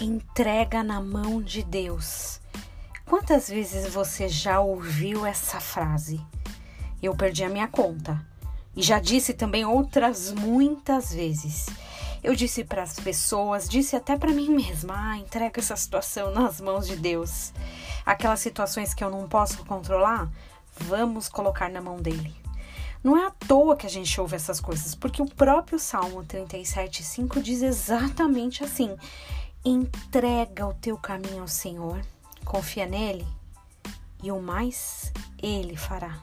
entrega na mão de Deus. Quantas vezes você já ouviu essa frase? Eu perdi a minha conta. E já disse também outras muitas vezes. Eu disse para as pessoas, disse até para mim mesma: ah, entrega essa situação nas mãos de Deus. Aquelas situações que eu não posso controlar, vamos colocar na mão dele. Não é à toa que a gente ouve essas coisas, porque o próprio Salmo 37,5 diz exatamente assim: entrega o teu caminho ao Senhor, confia nele e o mais ele fará.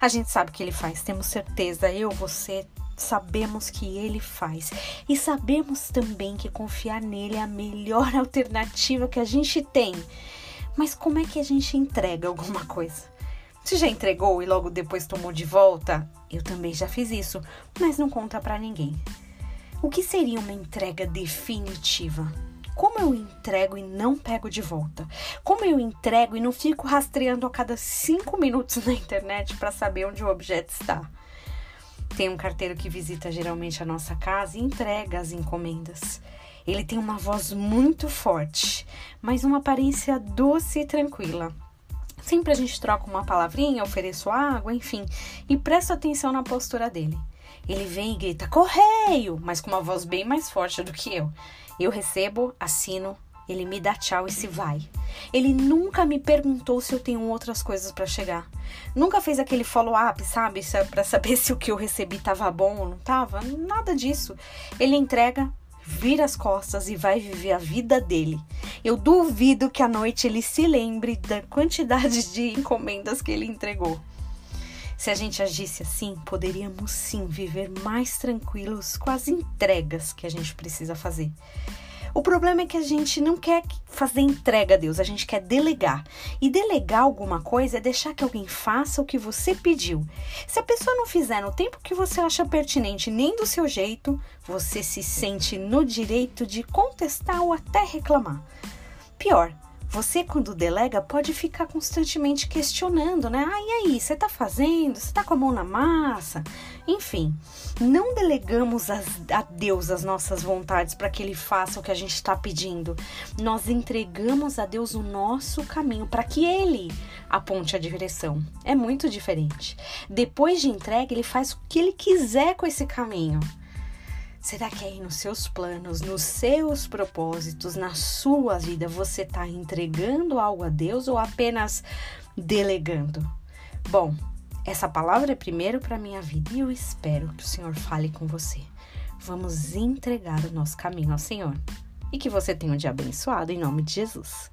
A gente sabe que ele faz, temos certeza, eu, você, sabemos que ele faz. E sabemos também que confiar nele é a melhor alternativa que a gente tem. Mas como é que a gente entrega alguma coisa? Você já entregou e logo depois tomou de volta? Eu também já fiz isso, mas não conta para ninguém. O que seria uma entrega definitiva? Como eu entrego e não pego de volta? Como eu entrego e não fico rastreando a cada cinco minutos na internet para saber onde o objeto está? Tem um carteiro que visita geralmente a nossa casa e entrega as encomendas. Ele tem uma voz muito forte, mas uma aparência doce e tranquila. Sempre a gente troca uma palavrinha, ofereço água, enfim, e presto atenção na postura dele. Ele vem e grita correio, mas com uma voz bem mais forte do que eu. Eu recebo, assino, ele me dá tchau e se vai. Ele nunca me perguntou se eu tenho outras coisas para chegar. Nunca fez aquele follow-up, sabe? Para saber se o que eu recebi tava bom ou não tava. Nada disso. Ele entrega, vira as costas e vai viver a vida dele. Eu duvido que à noite ele se lembre da quantidade de encomendas que ele entregou. Se a gente agisse assim, poderíamos sim viver mais tranquilos com as entregas que a gente precisa fazer. O problema é que a gente não quer fazer entrega a Deus, a gente quer delegar. E delegar alguma coisa é deixar que alguém faça o que você pediu. Se a pessoa não fizer no tempo que você acha pertinente, nem do seu jeito, você se sente no direito de contestar ou até reclamar. Pior, você, quando delega, pode ficar constantemente questionando, né? Ah, e aí, você tá fazendo? Você tá com a mão na massa? Enfim, não delegamos as, a Deus as nossas vontades para que Ele faça o que a gente está pedindo. Nós entregamos a Deus o nosso caminho para que Ele aponte a direção. É muito diferente. Depois de entrega, Ele faz o que Ele quiser com esse caminho. Será que aí nos seus planos, nos seus propósitos, na sua vida, você está entregando algo a Deus ou apenas delegando? Bom, essa palavra é primeiro para minha vida e eu espero que o Senhor fale com você. Vamos entregar o nosso caminho ao Senhor e que você tenha um dia abençoado em nome de Jesus.